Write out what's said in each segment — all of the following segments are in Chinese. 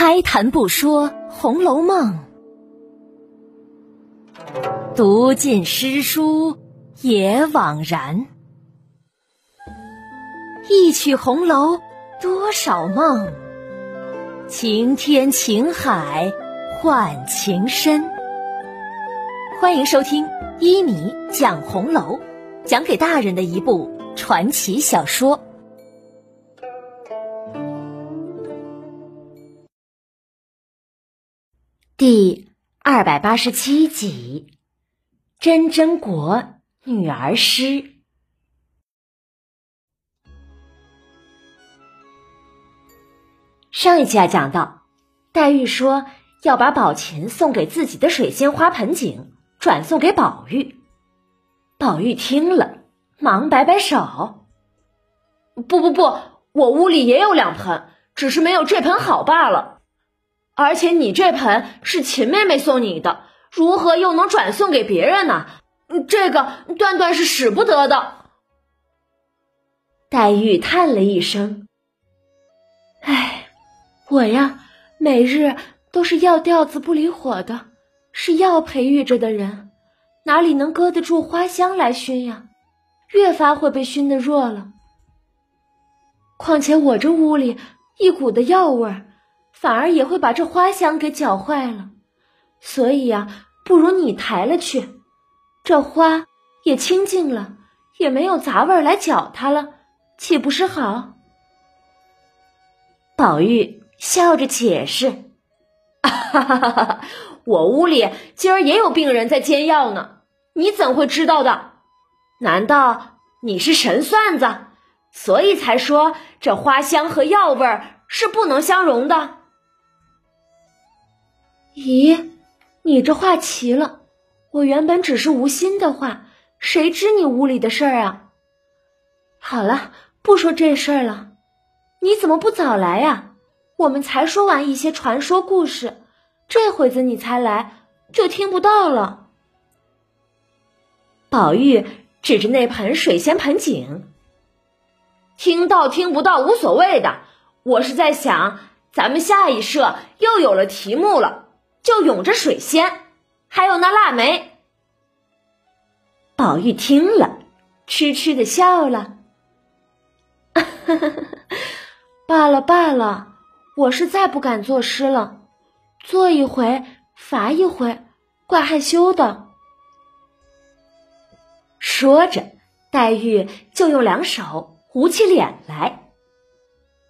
开谈不说《红楼梦》，读尽诗书也枉然。一曲红楼多少梦，情天情海换情深。欢迎收听一米讲红楼，讲给大人的一部传奇小说。第二百八十七集，真真国女儿诗。上一期啊讲到，黛玉说要把宝琴送给自己的水仙花盆景转送给宝玉。宝玉听了，忙摆摆手：“不不不，我屋里也有两盆，只是没有这盆好罢了。”而且你这盆是秦妹妹送你的，如何又能转送给别人呢？这个断断是使不得的。黛玉叹了一声：“哎，我呀，每日都是药吊子不离火的，是药培育着的人，哪里能搁得住花香来熏呀？越发会被熏得弱了。况且我这屋里一股的药味儿。”反而也会把这花香给搅坏了，所以呀，不如你抬了去，这花也清净了，也没有杂味来搅它了，岂不是好？宝玉笑着解释：“ 哈哈哈哈我屋里今儿也有病人在煎药呢，你怎会知道的？难道你是神算子，所以才说这花香和药味是不能相容的？”咦，你这话奇了！我原本只是无心的话，谁知你屋里的事儿啊？好了，不说这事儿了。你怎么不早来呀？我们才说完一些传说故事，这会子你才来，就听不到了。宝玉指着那盆水仙盆景，听到听不到无所谓的。我是在想，咱们下一社又有了题目了。就涌着水仙，还有那腊梅。宝玉听了，痴痴的笑了。罢了罢了，我是再不敢作诗了，做一回罚一回，怪害羞的。说着，黛玉就用两手捂起脸来。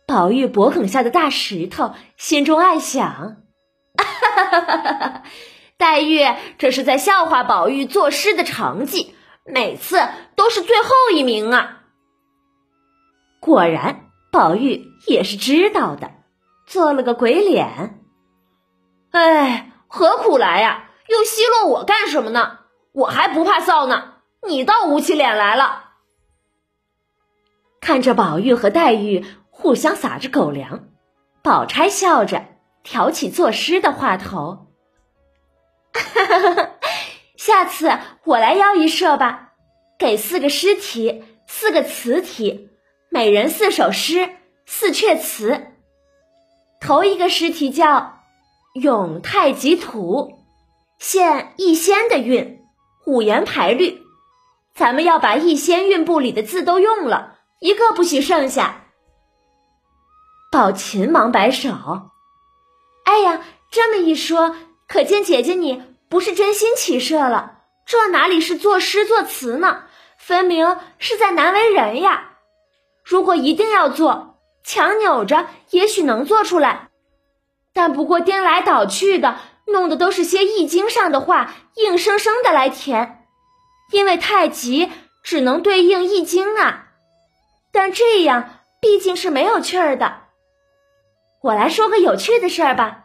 宝玉脖梗下的大石头，心中暗想。哈！黛玉这是在笑话宝玉作诗的成绩，每次都是最后一名啊。果然，宝玉也是知道的，做了个鬼脸。哎，何苦来呀？又奚落我干什么呢？我还不怕臊呢，你倒捂起脸来了。看着宝玉和黛玉互相撒着狗粮，宝钗笑着。挑起作诗的话头，下次我来邀一社吧，给四个诗题，四个词题，每人四首诗，四阙词。头一个诗题叫《咏太极图》，现一仙的韵，五言排律。咱们要把一仙韵部里的字都用了，一个不许剩下。宝琴忙摆手。哎呀，这么一说，可见姐姐你不是真心起社了。这哪里是作诗作词呢？分明是在难为人呀！如果一定要做，强扭着也许能做出来，但不过颠来倒去的，弄的都是些易经上的话，硬生生的来填。因为太极只能对应易经啊，但这样毕竟是没有趣儿的。我来说个有趣的事儿吧。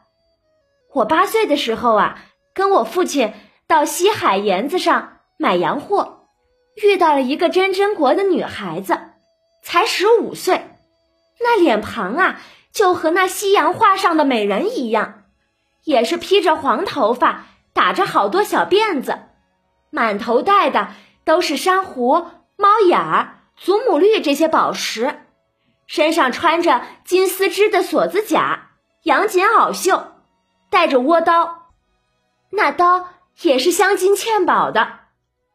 我八岁的时候啊，跟我父亲到西海沿子上买洋货，遇到了一个真真国的女孩子，才十五岁，那脸庞啊，就和那西洋画上的美人一样，也是披着黄头发，打着好多小辫子，满头戴的都是珊瑚、猫眼儿、祖母绿这些宝石。身上穿着金丝织的锁子甲，杨锦袄袖，带着倭刀，那刀也是镶金嵌宝的。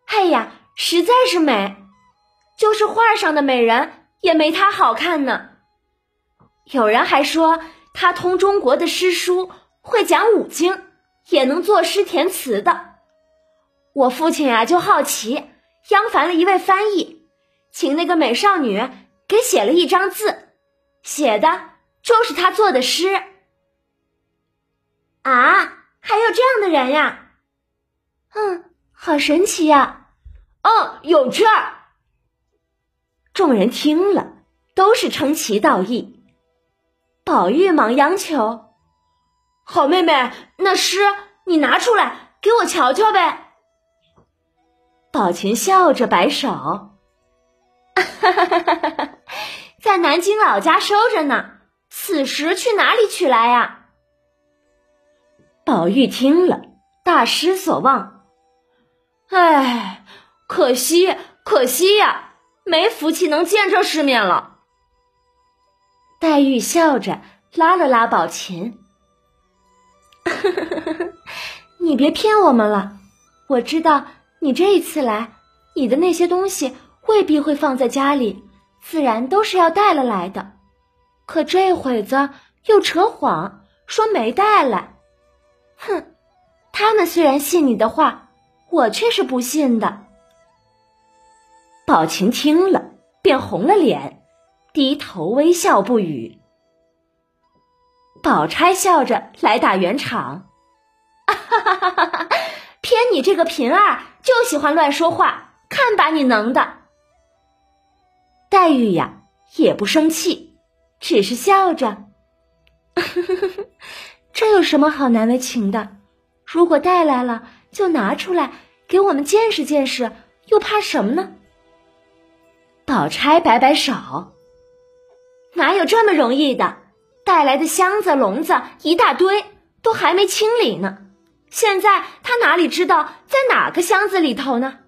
哎呀，实在是美，就是画上的美人也没她好看呢。有人还说她通中国的诗书，会讲五经，也能作诗填词的。我父亲呀就好奇，央烦了一位翻译，请那个美少女给写了一张字，写的就是她做的诗。啊，还有这样的人呀？嗯，好神奇呀！嗯，有趣儿。众人听了，都是称奇道义。宝玉忙央求：“好妹妹，那诗你拿出来给我瞧瞧呗。”宝琴笑着摆手：“哈哈哈哈哈，在南京老家收着呢，此时去哪里取来呀？”宝玉听了，大失所望。唉，可惜，可惜呀，没福气能见这世面了。黛玉笑着拉了拉宝琴：“ 你别骗我们了，我知道你这一次来，你的那些东西未必会放在家里，自然都是要带了来的。可这会子又扯谎，说没带来。”哼，他们虽然信你的话，我却是不信的。宝琴听了，便红了脸，低头微笑不语。宝钗笑着来打圆场：“哈哈哈哈哈！偏你这个贫儿就喜欢乱说话，看把你能的！”黛玉呀，也不生气，只是笑着。这有什么好难为情的？如果带来了，就拿出来给我们见识见识，又怕什么呢？宝钗摆摆手，哪有这么容易的？带来的箱子笼子一大堆，都还没清理呢。现在他哪里知道在哪个箱子里头呢？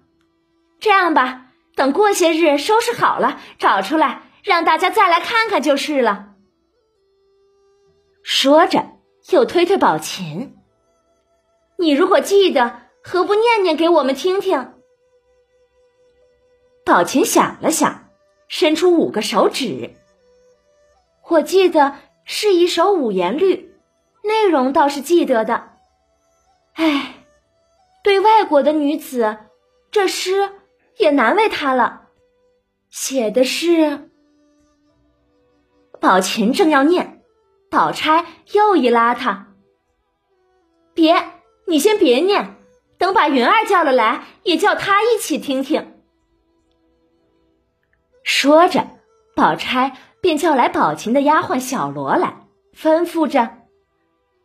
这样吧，等过些日收拾好了，找出来让大家再来看看就是了。说着。又推推宝琴，你如果记得，何不念念给我们听听？宝琴想了想，伸出五个手指。我记得是一首五言律，内容倒是记得的。哎，对外国的女子，这诗也难为她了。写的是，宝琴正要念。宝钗又一拉他，别，你先别念，等把云儿叫了来，也叫她一起听听。说着，宝钗便叫来宝琴的丫鬟小罗来，吩咐着：“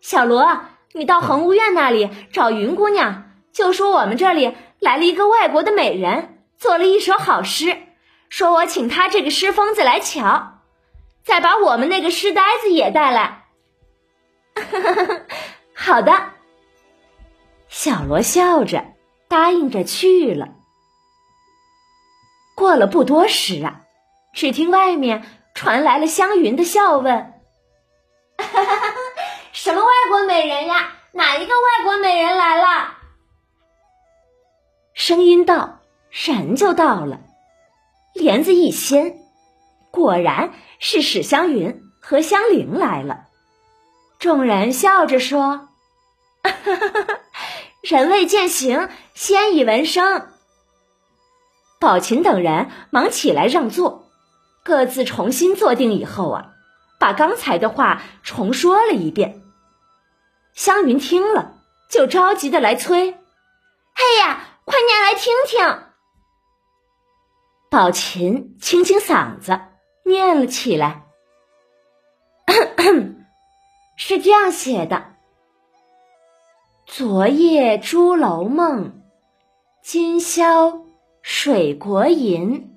小罗，你到恒芜院那里找云姑娘，就说我们这里来了一个外国的美人，做了一首好诗，说我请他这个诗疯子来瞧。”再把我们那个诗呆子也带来。好的，小罗笑着答应着去了。过了不多时啊，只听外面传来了湘云的笑问：“ 什么外国美人呀？哪一个外国美人来了？”声音到，人就到了，帘子一掀。果然是史湘云和香菱来了，众人笑着说：“ 人未见形，先已闻声。”宝琴等人忙起来让座，各自重新坐定以后啊，把刚才的话重说了一遍。湘云听了，就着急的来催：“嘿呀，快念来听听！”宝琴清清嗓子。念了起来，是这样写的：昨夜朱楼梦，今宵水国吟。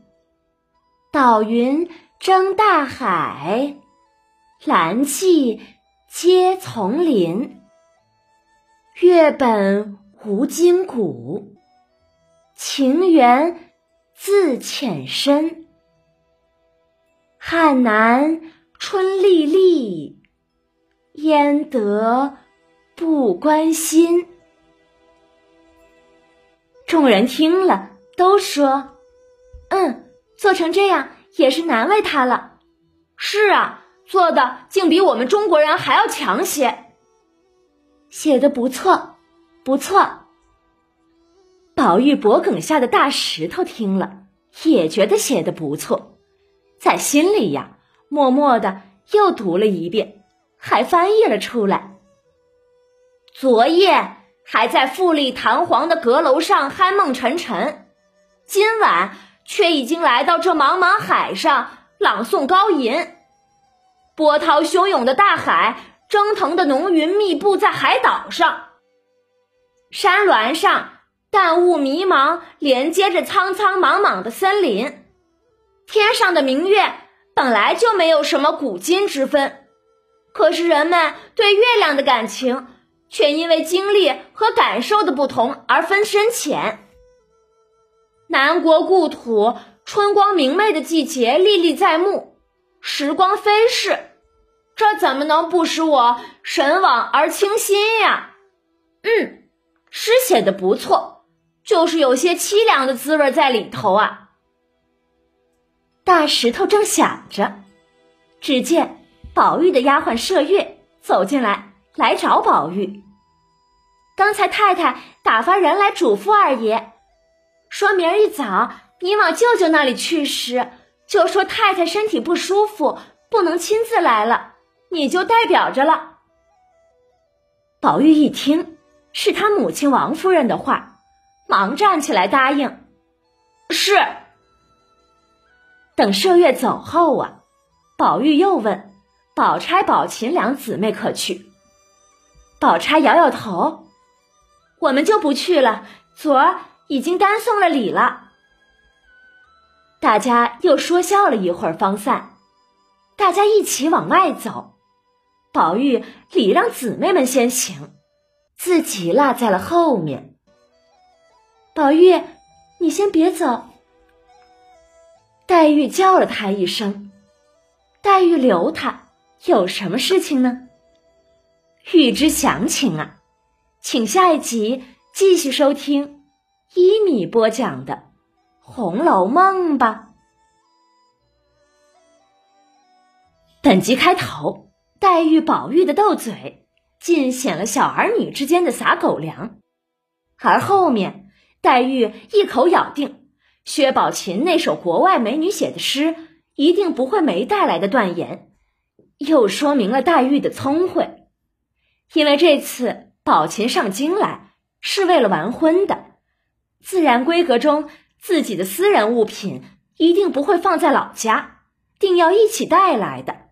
岛云争大海，蓝气接丛林。月本无今古，情缘自浅深。汉南春丽丽，焉得不关心？众人听了，都说：“嗯，做成这样也是难为他了。”是啊，做的竟比我们中国人还要强些。写的不错，不错。宝玉脖梗下的大石头听了，也觉得写的不错，在心里呀，默默的又读了一遍，还翻译了出来。昨夜。还在富丽堂皇的阁楼上酣梦沉沉，今晚却已经来到这茫茫海上朗诵高吟。波涛汹涌的大海，蒸腾的浓云密布在海岛上，山峦上淡雾迷茫，连接着苍苍茫茫的森林。天上的明月本来就没有什么古今之分，可是人们对月亮的感情。却因为经历和感受的不同而分深浅。南国故土，春光明媚的季节历历在目，时光飞逝，这怎么能不使我神往而倾心呀？嗯，诗写的不错，就是有些凄凉的滋味在里头啊。大石头正想着，只见宝玉的丫鬟麝月走进来。来找宝玉。刚才太太打发人来嘱咐二爷，说明儿一早你往舅舅那里去时，就说太太身体不舒服，不能亲自来了，你就代表着了。宝玉一听是他母亲王夫人的话，忙站起来答应：“是。”等麝月走后啊，宝玉又问：“宝钗、宝琴两姊妹可去？”宝钗摇摇头：“我们就不去了，昨儿已经单送了礼了。”大家又说笑了一会儿，方散。大家一起往外走，宝玉礼让姊妹们先行，自己落在了后面。宝玉，你先别走。黛玉叫了他一声，黛玉留他，有什么事情呢？欲知详情啊，请下一集继续收听一米播讲的《红楼梦》吧。本集开头，黛玉、宝玉的斗嘴，尽显了小儿女之间的撒狗粮；而后面，黛玉一口咬定薛宝琴那首国外美女写的诗一定不会没带来的断言，又说明了黛玉的聪慧。因为这次宝琴上京来是为了完婚的，自然规格中自己的私人物品一定不会放在老家，定要一起带来的。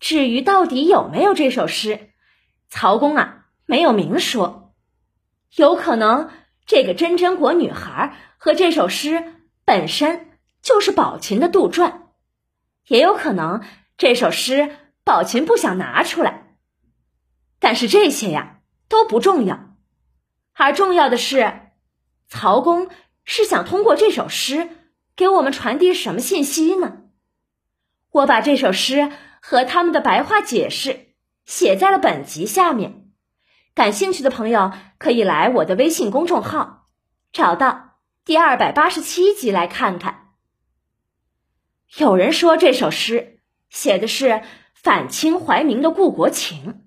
至于到底有没有这首诗，曹公啊没有明说，有可能这个真真国女孩和这首诗本身就是宝琴的杜撰，也有可能这首诗宝琴不想拿出来。但是这些呀都不重要，而重要的是，曹公是想通过这首诗给我们传递什么信息呢？我把这首诗和他们的白话解释写在了本集下面，感兴趣的朋友可以来我的微信公众号，找到第二百八十七集来看看。有人说这首诗写的是反清怀明的故国情。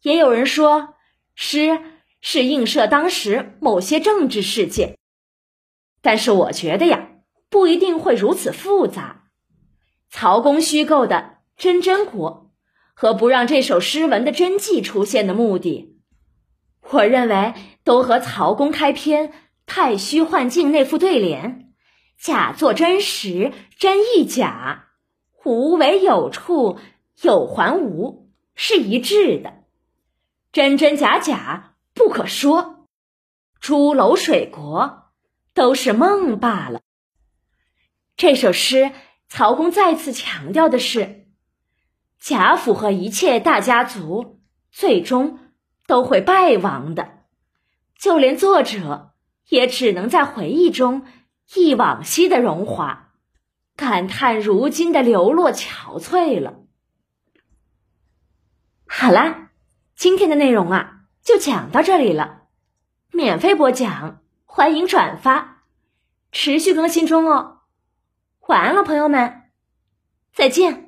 也有人说，诗是映射当时某些政治事件，但是我觉得呀，不一定会如此复杂。曹公虚构的真真国和不让这首诗文的真迹出现的目的，我认为都和曹公开篇“太虚幻境”那副对联“假作真实，真亦假，无为有处，有还无”是一致的。真真假假不可说，朱楼水国都是梦罢了。这首诗，曹公再次强调的是，贾府和一切大家族最终都会败亡的，就连作者也只能在回忆中忆往昔的荣华，感叹如今的流落憔悴了。好啦，今天的内容啊就讲到这里了。免费播讲，欢迎转发，持续更新中哦。晚安了，朋友们，再见。